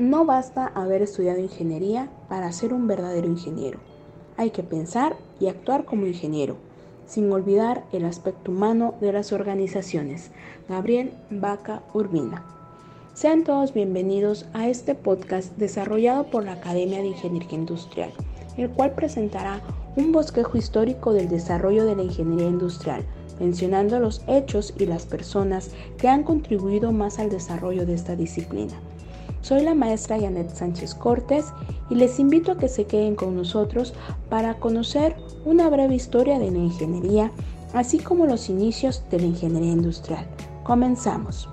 No basta haber estudiado ingeniería para ser un verdadero ingeniero. Hay que pensar y actuar como ingeniero, sin olvidar el aspecto humano de las organizaciones. Gabriel Vaca Urbina. Sean todos bienvenidos a este podcast desarrollado por la Academia de Ingeniería Industrial, el cual presentará un bosquejo histórico del desarrollo de la ingeniería industrial, mencionando los hechos y las personas que han contribuido más al desarrollo de esta disciplina. Soy la maestra Janet Sánchez Cortés y les invito a que se queden con nosotros para conocer una breve historia de la ingeniería, así como los inicios de la ingeniería industrial. Comenzamos.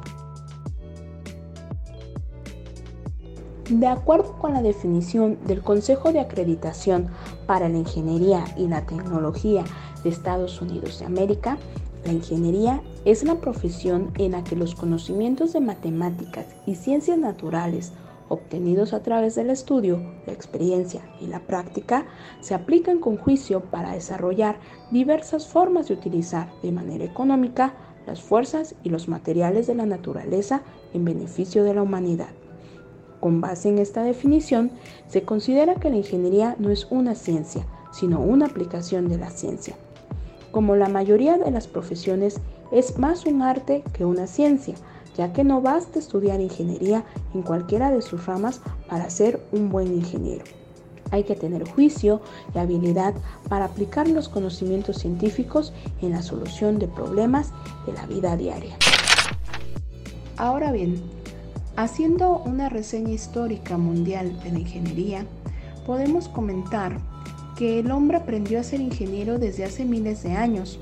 De acuerdo con la definición del Consejo de Acreditación para la Ingeniería y la Tecnología de Estados Unidos de América, la ingeniería es la profesión en la que los conocimientos de matemáticas y ciencias naturales obtenidos a través del estudio, la experiencia y la práctica se aplican con juicio para desarrollar diversas formas de utilizar de manera económica las fuerzas y los materiales de la naturaleza en beneficio de la humanidad. Con base en esta definición, se considera que la ingeniería no es una ciencia, sino una aplicación de la ciencia como la mayoría de las profesiones, es más un arte que una ciencia, ya que no basta estudiar ingeniería en cualquiera de sus ramas para ser un buen ingeniero. Hay que tener juicio y habilidad para aplicar los conocimientos científicos en la solución de problemas de la vida diaria. Ahora bien, haciendo una reseña histórica mundial de la ingeniería, podemos comentar que el hombre aprendió a ser ingeniero desde hace miles de años.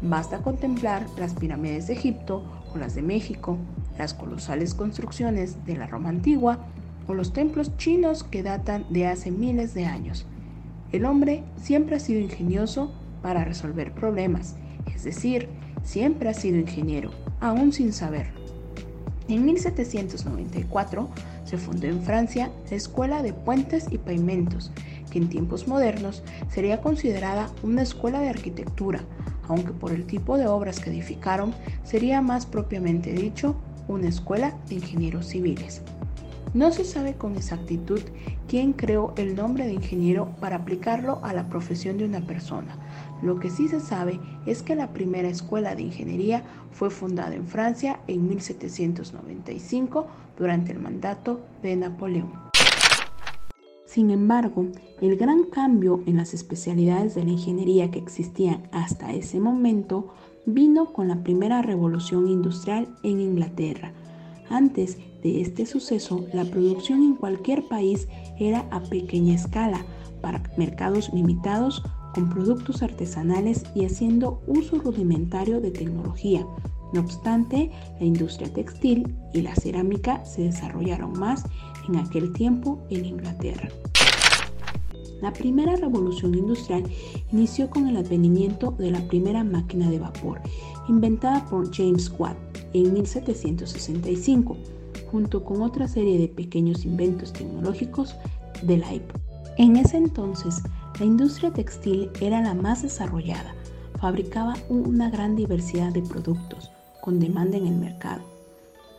Basta contemplar las pirámides de Egipto o las de México, las colosales construcciones de la Roma antigua o los templos chinos que datan de hace miles de años. El hombre siempre ha sido ingenioso para resolver problemas, es decir, siempre ha sido ingeniero, aún sin saberlo. En 1794 se fundó en Francia la Escuela de Puentes y Pavimentos, que en tiempos modernos sería considerada una escuela de arquitectura, aunque por el tipo de obras que edificaron sería más propiamente dicho una escuela de ingenieros civiles. No se sabe con exactitud quién creó el nombre de ingeniero para aplicarlo a la profesión de una persona. Lo que sí se sabe es que la primera escuela de ingeniería fue fundada en Francia en 1795 durante el mandato de Napoleón. Sin embargo, el gran cambio en las especialidades de la ingeniería que existían hasta ese momento vino con la primera revolución industrial en Inglaterra. Antes de este suceso, la producción en cualquier país era a pequeña escala, para mercados limitados, con productos artesanales y haciendo uso rudimentario de tecnología. No obstante, la industria textil y la cerámica se desarrollaron más en aquel tiempo en Inglaterra. La primera revolución industrial inició con el advenimiento de la primera máquina de vapor, inventada por James Watt en 1765, junto con otra serie de pequeños inventos tecnológicos de la época. En ese entonces, la industria textil era la más desarrollada, fabricaba una gran diversidad de productos, con demanda en el mercado.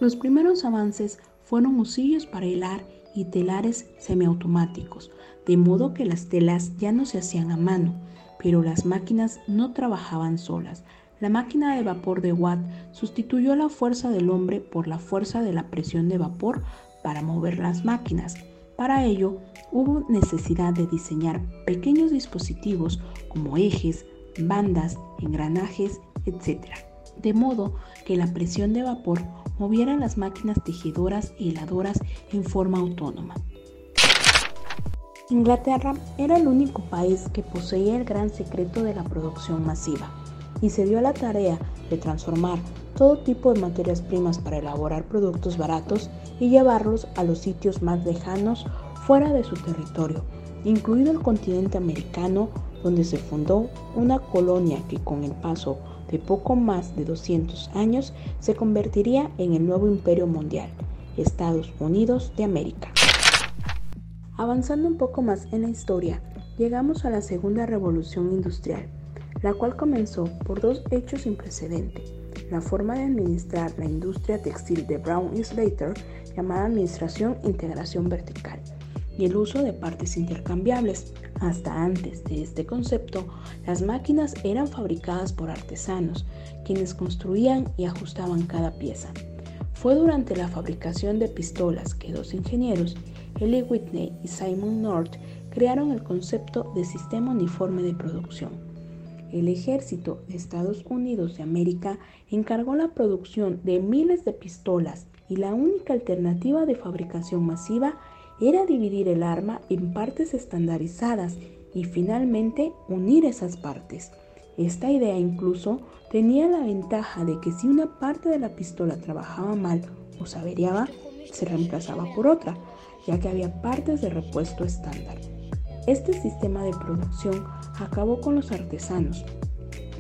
Los primeros avances fueron husillos para hilar y telares semiautomáticos, de modo que las telas ya no se hacían a mano, pero las máquinas no trabajaban solas. La máquina de vapor de Watt sustituyó la fuerza del hombre por la fuerza de la presión de vapor para mover las máquinas. Para ello, hubo necesidad de diseñar pequeños dispositivos como ejes, bandas, engranajes, etc. De modo que la presión de vapor movieran las máquinas tejedoras y heladoras en forma autónoma. Inglaterra era el único país que poseía el gran secreto de la producción masiva y se dio a la tarea de transformar todo tipo de materias primas para elaborar productos baratos y llevarlos a los sitios más lejanos fuera de su territorio, incluido el continente americano, donde se fundó una colonia que con el paso de poco más de 200 años se convertiría en el nuevo imperio mundial, Estados Unidos de América. Avanzando un poco más en la historia, llegamos a la segunda revolución industrial, la cual comenzó por dos hechos sin precedente. La forma de administrar la industria textil de Brown y Slater llamada Administración Integración Vertical y el uso de partes intercambiables. Hasta antes de este concepto, las máquinas eran fabricadas por artesanos, quienes construían y ajustaban cada pieza. Fue durante la fabricación de pistolas que dos ingenieros, Eli Whitney y Simon North, crearon el concepto de sistema uniforme de producción. El ejército de Estados Unidos de América encargó la producción de miles de pistolas y la única alternativa de fabricación masiva era dividir el arma en partes estandarizadas y finalmente unir esas partes. Esta idea incluso tenía la ventaja de que si una parte de la pistola trabajaba mal o se averiaba, se reemplazaba por otra, ya que había partes de repuesto estándar. Este sistema de producción acabó con los artesanos,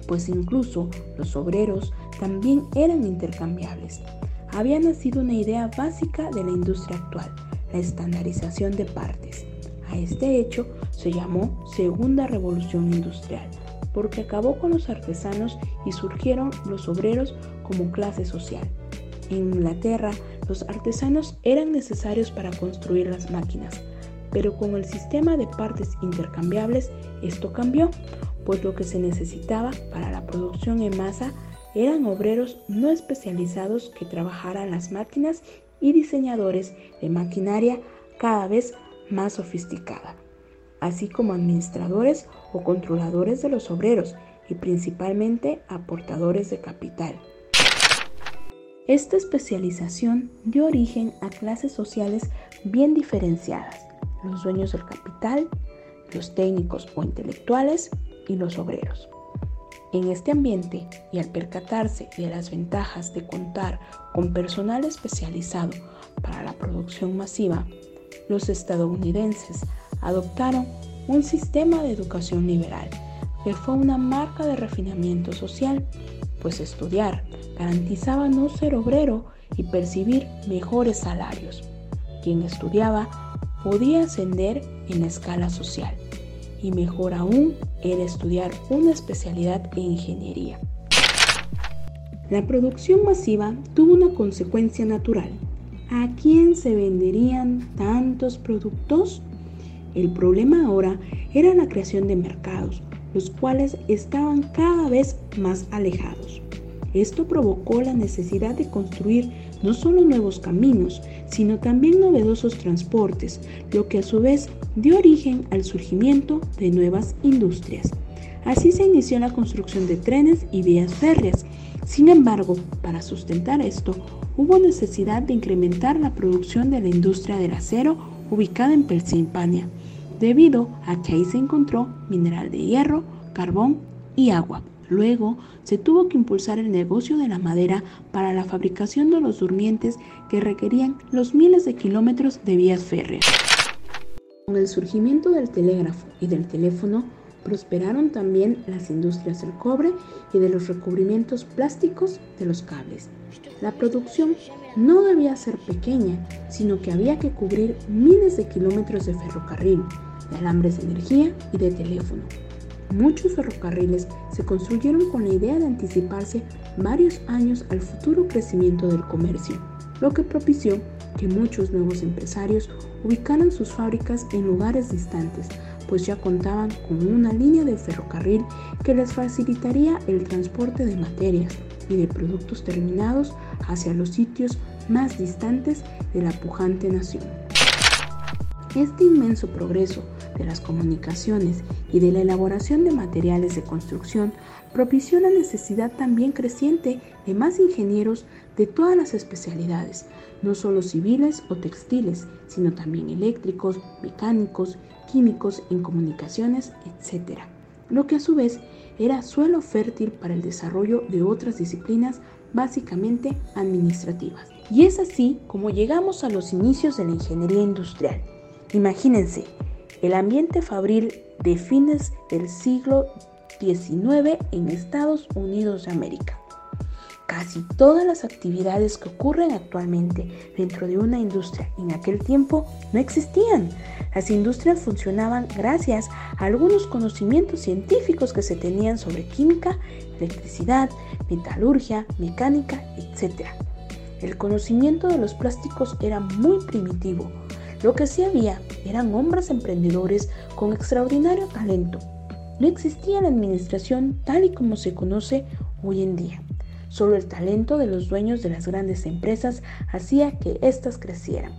pues incluso los obreros también eran intercambiables. Había nacido una idea básica de la industria actual, la estandarización de partes. A este hecho se llamó Segunda Revolución Industrial, porque acabó con los artesanos y surgieron los obreros como clase social. En Inglaterra, los artesanos eran necesarios para construir las máquinas, pero con el sistema de partes intercambiables esto cambió, pues lo que se necesitaba para la producción en masa eran obreros no especializados que trabajaran las máquinas y diseñadores de maquinaria cada vez más sofisticada, así como administradores o controladores de los obreros y principalmente aportadores de capital. Esta especialización dio origen a clases sociales bien diferenciadas, los dueños del capital, los técnicos o intelectuales y los obreros. En este ambiente y al percatarse de las ventajas de contar con personal especializado para la producción masiva, los estadounidenses adoptaron un sistema de educación liberal que fue una marca de refinamiento social, pues estudiar garantizaba no ser obrero y percibir mejores salarios. Quien estudiaba podía ascender en la escala social y mejor aún era estudiar una especialidad en ingeniería. La producción masiva tuvo una consecuencia natural. ¿A quién se venderían tantos productos? El problema ahora era la creación de mercados, los cuales estaban cada vez más alejados. Esto provocó la necesidad de construir no solo nuevos caminos, sino también novedosos transportes, lo que a su vez dio origen al surgimiento de nuevas industrias. Así se inició la construcción de trenes y vías férreas. Sin embargo, para sustentar esto, hubo necesidad de incrementar la producción de la industria del acero ubicada en Pensilvania, debido a que ahí se encontró mineral de hierro, carbón y agua. Luego se tuvo que impulsar el negocio de la madera para la fabricación de los durmientes que requerían los miles de kilómetros de vías férreas. Con el surgimiento del telégrafo y del teléfono, prosperaron también las industrias del cobre y de los recubrimientos plásticos de los cables. La producción no debía ser pequeña, sino que había que cubrir miles de kilómetros de ferrocarril, de alambres de energía y de teléfono. Muchos ferrocarriles se construyeron con la idea de anticiparse varios años al futuro crecimiento del comercio, lo que propició que muchos nuevos empresarios ubicaran sus fábricas en lugares distantes, pues ya contaban con una línea de ferrocarril que les facilitaría el transporte de materias y de productos terminados hacia los sitios más distantes de la pujante nación. Este inmenso progreso de las comunicaciones y de la elaboración de materiales de construcción propició la necesidad también creciente de más ingenieros de todas las especialidades, no solo civiles o textiles, sino también eléctricos, mecánicos, químicos, en comunicaciones, etc. Lo que a su vez era suelo fértil para el desarrollo de otras disciplinas básicamente administrativas. Y es así como llegamos a los inicios de la ingeniería industrial. Imagínense, el ambiente fabril de fines del siglo XIX en Estados Unidos de América. Casi todas las actividades que ocurren actualmente dentro de una industria en aquel tiempo no existían. Las industrias funcionaban gracias a algunos conocimientos científicos que se tenían sobre química, electricidad, metalurgia, mecánica, etc. El conocimiento de los plásticos era muy primitivo. Lo que sí había eran hombres emprendedores con extraordinario talento. No existía la administración tal y como se conoce hoy en día. Solo el talento de los dueños de las grandes empresas hacía que éstas crecieran.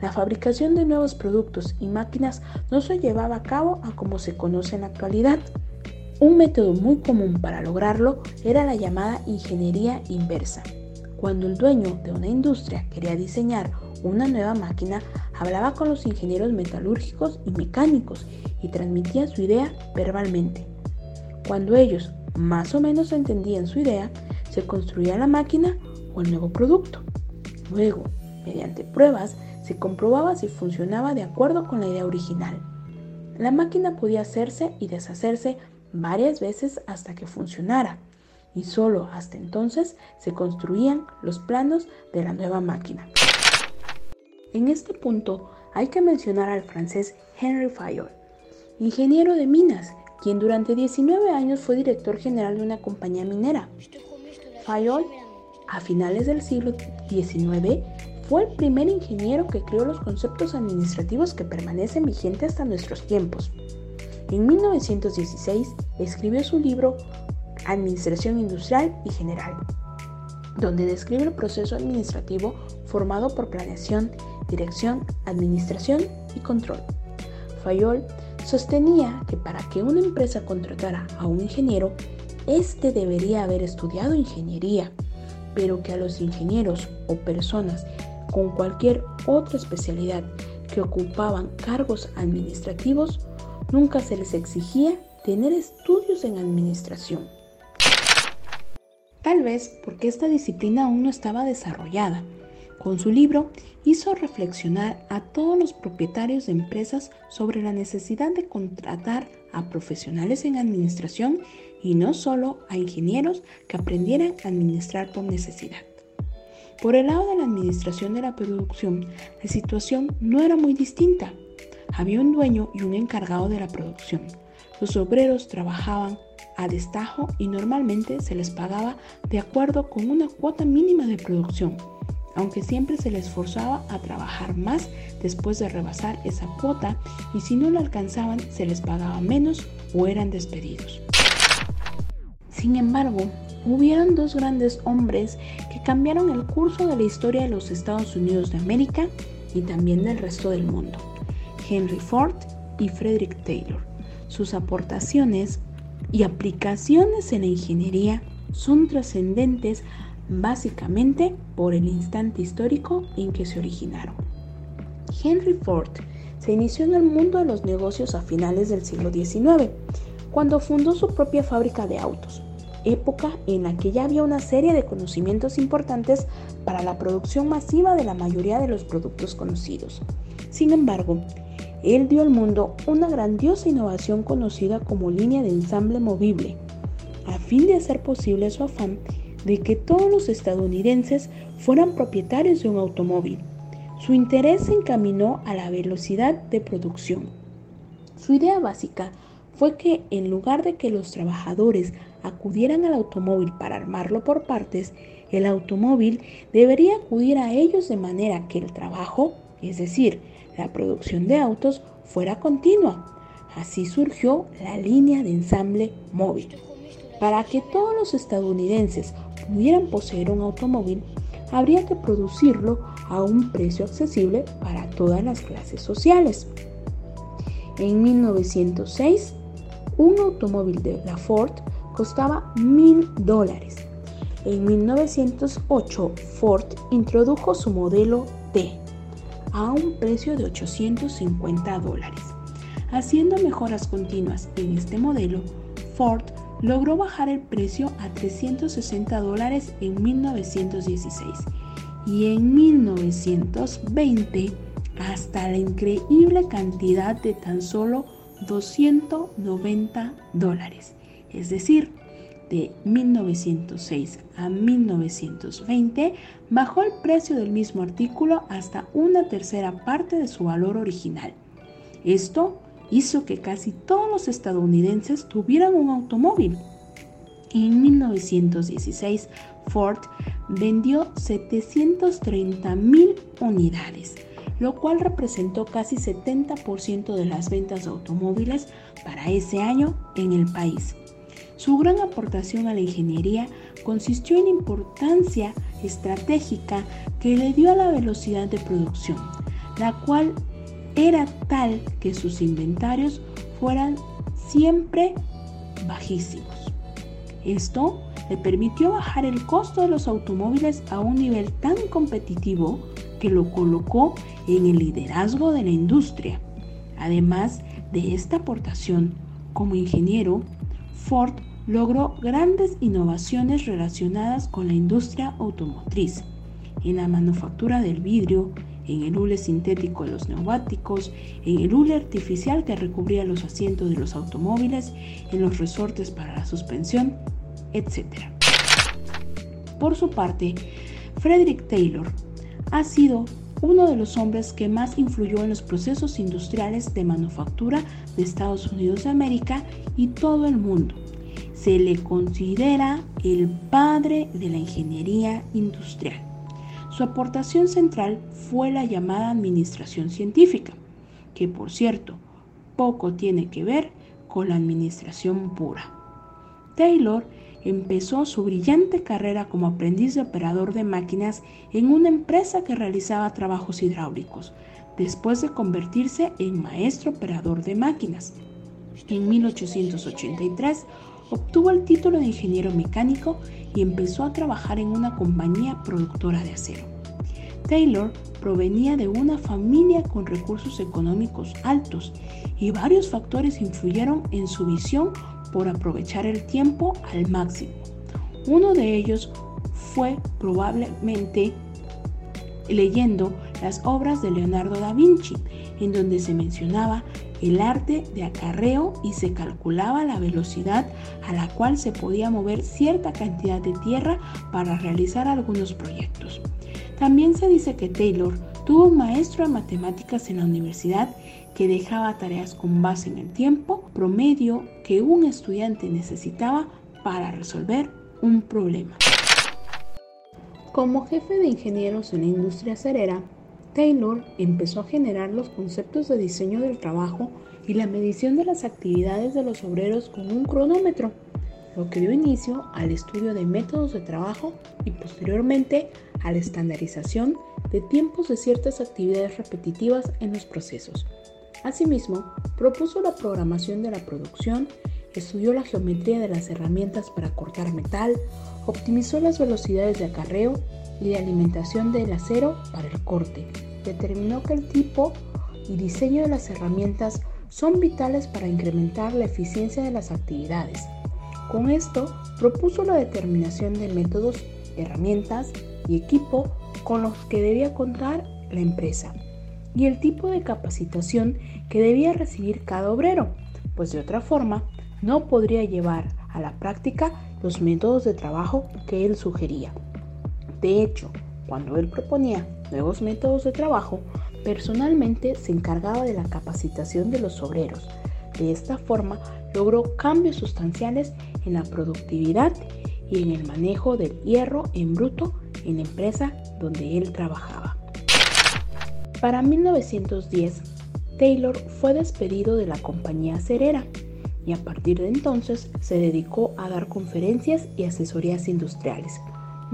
La fabricación de nuevos productos y máquinas no se llevaba a cabo a como se conoce en la actualidad. Un método muy común para lograrlo era la llamada ingeniería inversa. Cuando el dueño de una industria quería diseñar una nueva máquina, hablaba con los ingenieros metalúrgicos y mecánicos y transmitía su idea verbalmente. Cuando ellos más o menos entendían su idea, se construía la máquina o el nuevo producto. Luego, mediante pruebas, se comprobaba si funcionaba de acuerdo con la idea original. La máquina podía hacerse y deshacerse varias veces hasta que funcionara, y solo hasta entonces se construían los planos de la nueva máquina. En este punto hay que mencionar al francés Henry Fayol, ingeniero de minas, quien durante 19 años fue director general de una compañía minera. Fayol, a finales del siglo XIX, fue el primer ingeniero que creó los conceptos administrativos que permanecen vigentes hasta nuestros tiempos. En 1916 escribió su libro Administración Industrial y General, donde describe el proceso administrativo formado por planeación, dirección, administración y control. Fayol sostenía que para que una empresa contratara a un ingeniero, éste debería haber estudiado ingeniería, pero que a los ingenieros o personas con cualquier otra especialidad que ocupaban cargos administrativos, nunca se les exigía tener estudios en administración. Tal vez porque esta disciplina aún no estaba desarrollada con su libro hizo reflexionar a todos los propietarios de empresas sobre la necesidad de contratar a profesionales en administración y no solo a ingenieros que aprendieran a administrar por necesidad. Por el lado de la administración de la producción, la situación no era muy distinta. Había un dueño y un encargado de la producción. Los obreros trabajaban a destajo y normalmente se les pagaba de acuerdo con una cuota mínima de producción aunque siempre se les forzaba a trabajar más después de rebasar esa cuota y si no lo alcanzaban se les pagaba menos o eran despedidos. Sin embargo, hubieron dos grandes hombres que cambiaron el curso de la historia de los Estados Unidos de América y también del resto del mundo, Henry Ford y Frederick Taylor. Sus aportaciones y aplicaciones en la ingeniería son trascendentes básicamente por el instante histórico en que se originaron. Henry Ford se inició en el mundo de los negocios a finales del siglo XIX, cuando fundó su propia fábrica de autos, época en la que ya había una serie de conocimientos importantes para la producción masiva de la mayoría de los productos conocidos. Sin embargo, él dio al mundo una grandiosa innovación conocida como línea de ensamble movible. A fin de hacer posible su afán, de que todos los estadounidenses fueran propietarios de un automóvil. Su interés se encaminó a la velocidad de producción. Su idea básica fue que en lugar de que los trabajadores acudieran al automóvil para armarlo por partes, el automóvil debería acudir a ellos de manera que el trabajo, es decir, la producción de autos, fuera continua. Así surgió la línea de ensamble móvil. Para que todos los estadounidenses pudieran poseer un automóvil, habría que producirlo a un precio accesible para todas las clases sociales. En 1906, un automóvil de la Ford costaba mil dólares. En 1908, Ford introdujo su modelo T a un precio de 850 dólares. Haciendo mejoras continuas en este modelo, Ford logró bajar el precio a 360 dólares en 1916 y en 1920 hasta la increíble cantidad de tan solo 290 dólares. Es decir, de 1906 a 1920 bajó el precio del mismo artículo hasta una tercera parte de su valor original. Esto hizo que casi todos los estadounidenses tuvieran un automóvil. En 1916, Ford vendió 730 mil unidades, lo cual representó casi 70% de las ventas de automóviles para ese año en el país. Su gran aportación a la ingeniería consistió en importancia estratégica que le dio a la velocidad de producción, la cual era tal que sus inventarios fueran siempre bajísimos. Esto le permitió bajar el costo de los automóviles a un nivel tan competitivo que lo colocó en el liderazgo de la industria. Además de esta aportación, como ingeniero, Ford logró grandes innovaciones relacionadas con la industria automotriz, en la manufactura del vidrio, en el hule sintético de los neumáticos, en el hule artificial que recubría los asientos de los automóviles, en los resortes para la suspensión, etc. Por su parte, Frederick Taylor ha sido uno de los hombres que más influyó en los procesos industriales de manufactura de Estados Unidos de América y todo el mundo. Se le considera el padre de la ingeniería industrial. Su aportación central fue la llamada administración científica, que por cierto poco tiene que ver con la administración pura. Taylor empezó su brillante carrera como aprendiz de operador de máquinas en una empresa que realizaba trabajos hidráulicos, después de convertirse en maestro operador de máquinas. En 1883 obtuvo el título de ingeniero mecánico y empezó a trabajar en una compañía productora de acero. Taylor provenía de una familia con recursos económicos altos y varios factores influyeron en su visión por aprovechar el tiempo al máximo. Uno de ellos fue probablemente leyendo las obras de Leonardo da Vinci, en donde se mencionaba el arte de acarreo y se calculaba la velocidad a la cual se podía mover cierta cantidad de tierra para realizar algunos proyectos. También se dice que Taylor tuvo un maestro de matemáticas en la universidad que dejaba tareas con base en el tiempo promedio que un estudiante necesitaba para resolver un problema. Como jefe de ingenieros en la industria acerera, Taylor empezó a generar los conceptos de diseño del trabajo y la medición de las actividades de los obreros con un cronómetro, lo que dio inicio al estudio de métodos de trabajo y posteriormente a la estandarización de tiempos de ciertas actividades repetitivas en los procesos. Asimismo, propuso la programación de la producción, estudió la geometría de las herramientas para cortar metal, optimizó las velocidades de acarreo y de alimentación del acero para el corte. Determinó que el tipo y diseño de las herramientas son vitales para incrementar la eficiencia de las actividades. Con esto, propuso la determinación de métodos, herramientas y equipo con los que debía contar la empresa y el tipo de capacitación que debía recibir cada obrero, pues de otra forma no podría llevar a la práctica los métodos de trabajo que él sugería. De hecho, cuando él proponía nuevos métodos de trabajo, personalmente se encargaba de la capacitación de los obreros. De esta forma logró cambios sustanciales en la productividad y en el manejo del hierro en bruto en la empresa donde él trabajaba. Para 1910, Taylor fue despedido de la compañía cerera y a partir de entonces se dedicó a dar conferencias y asesorías industriales.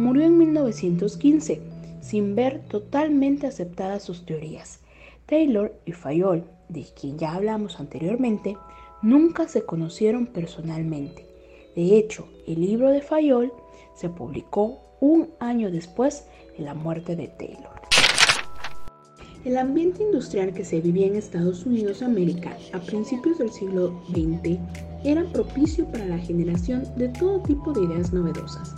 Murió en 1915, sin ver totalmente aceptadas sus teorías. Taylor y Fayol, de quien ya hablamos anteriormente, nunca se conocieron personalmente. De hecho, el libro de Fayol se publicó un año después de la muerte de Taylor. El ambiente industrial que se vivía en Estados Unidos de América a principios del siglo XX era propicio para la generación de todo tipo de ideas novedosas.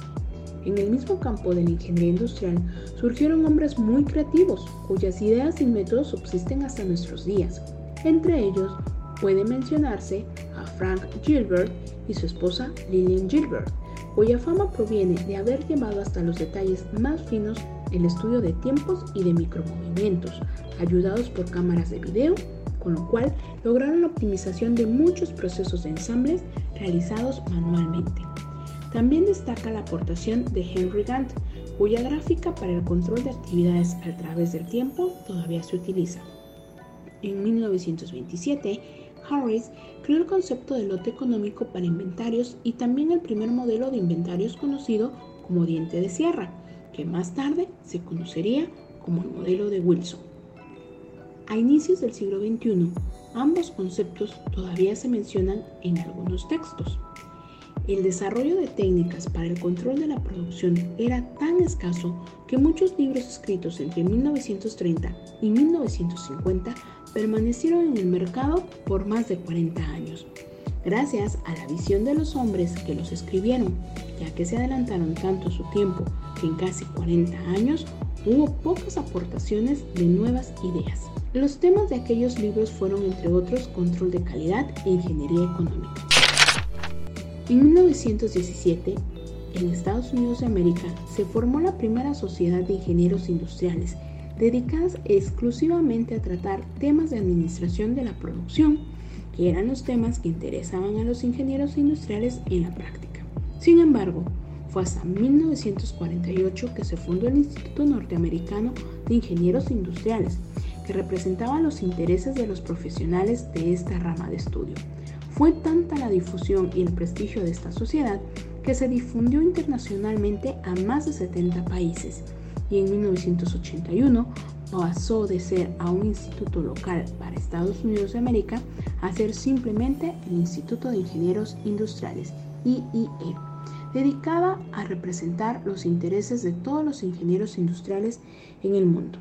En el mismo campo de la ingeniería industrial surgieron hombres muy creativos, cuyas ideas y métodos subsisten hasta nuestros días. Entre ellos puede mencionarse a Frank Gilbert y su esposa Lillian Gilbert, cuya fama proviene de haber llevado hasta los detalles más finos el estudio de tiempos y de micromovimientos, ayudados por cámaras de video, con lo cual lograron la optimización de muchos procesos de ensambles realizados manualmente. También destaca la aportación de Henry Gantt, cuya gráfica para el control de actividades a través del tiempo todavía se utiliza. En 1927, Harris creó el concepto de lote económico para inventarios y también el primer modelo de inventarios conocido como diente de sierra, que más tarde se conocería como el modelo de Wilson. A inicios del siglo XXI, ambos conceptos todavía se mencionan en algunos textos. El desarrollo de técnicas para el control de la producción era tan escaso que muchos libros escritos entre 1930 y 1950 permanecieron en el mercado por más de 40 años, gracias a la visión de los hombres que los escribieron, ya que se adelantaron tanto su tiempo que en casi 40 años hubo pocas aportaciones de nuevas ideas. Los temas de aquellos libros fueron, entre otros, control de calidad e ingeniería económica. En 1917, en Estados Unidos de América, se formó la primera sociedad de ingenieros industriales dedicadas exclusivamente a tratar temas de administración de la producción, que eran los temas que interesaban a los ingenieros industriales en la práctica. Sin embargo, fue hasta 1948 que se fundó el Instituto Norteamericano de Ingenieros Industriales, que representaba los intereses de los profesionales de esta rama de estudio. Fue tanta la difusión y el prestigio de esta sociedad que se difundió internacionalmente a más de 70 países y en 1981 pasó de ser a un instituto local para Estados Unidos de América a ser simplemente el Instituto de Ingenieros Industriales, IIE, dedicada a representar los intereses de todos los ingenieros industriales en el mundo.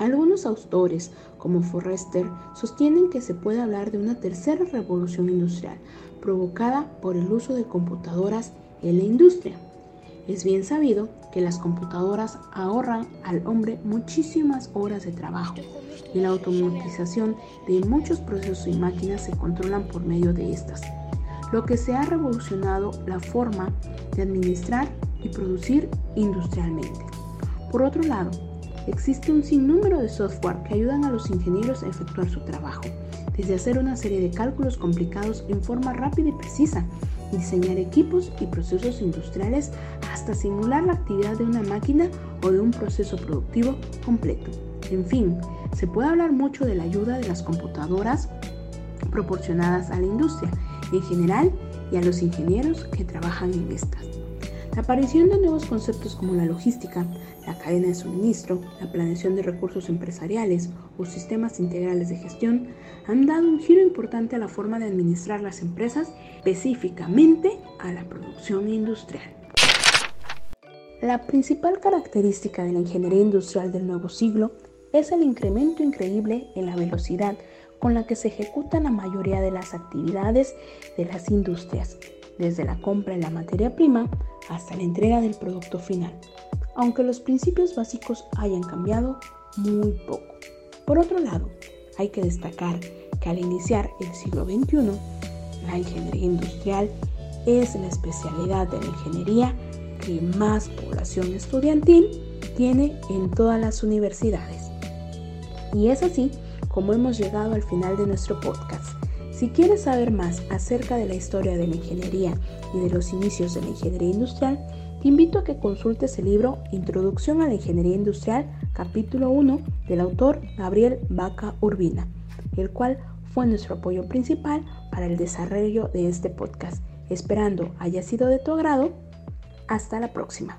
Algunos autores, como Forrester, sostienen que se puede hablar de una tercera revolución industrial provocada por el uso de computadoras en la industria. Es bien sabido que las computadoras ahorran al hombre muchísimas horas de trabajo y la automatización de muchos procesos y máquinas se controlan por medio de estas, lo que se ha revolucionado la forma de administrar y producir industrialmente. Por otro lado, existe un sinnúmero de software que ayudan a los ingenieros a efectuar su trabajo, desde hacer una serie de cálculos complicados en forma rápida y precisa, diseñar equipos y procesos industriales hasta simular la actividad de una máquina o de un proceso productivo completo. En fin, se puede hablar mucho de la ayuda de las computadoras proporcionadas a la industria en general y a los ingenieros que trabajan en estas. La aparición de nuevos conceptos como la logística, la cadena de suministro, la planeación de recursos empresariales o sistemas integrales de gestión han dado un giro importante a la forma de administrar las empresas, específicamente a la producción industrial. La principal característica de la ingeniería industrial del nuevo siglo es el incremento increíble en la velocidad con la que se ejecutan la mayoría de las actividades de las industrias, desde la compra de la materia prima hasta la entrega del producto final, aunque los principios básicos hayan cambiado muy poco. Por otro lado, hay que destacar que al iniciar el siglo XXI, la ingeniería industrial es la especialidad de la ingeniería que más población estudiantil tiene en todas las universidades. Y es así como hemos llegado al final de nuestro podcast. Si quieres saber más acerca de la historia de la ingeniería y de los inicios de la ingeniería industrial, te invito a que consultes el libro Introducción a la Ingeniería Industrial, capítulo 1, del autor Gabriel Vaca Urbina, el cual fue nuestro apoyo principal para el desarrollo de este podcast. Esperando haya sido de tu agrado. Hasta la próxima.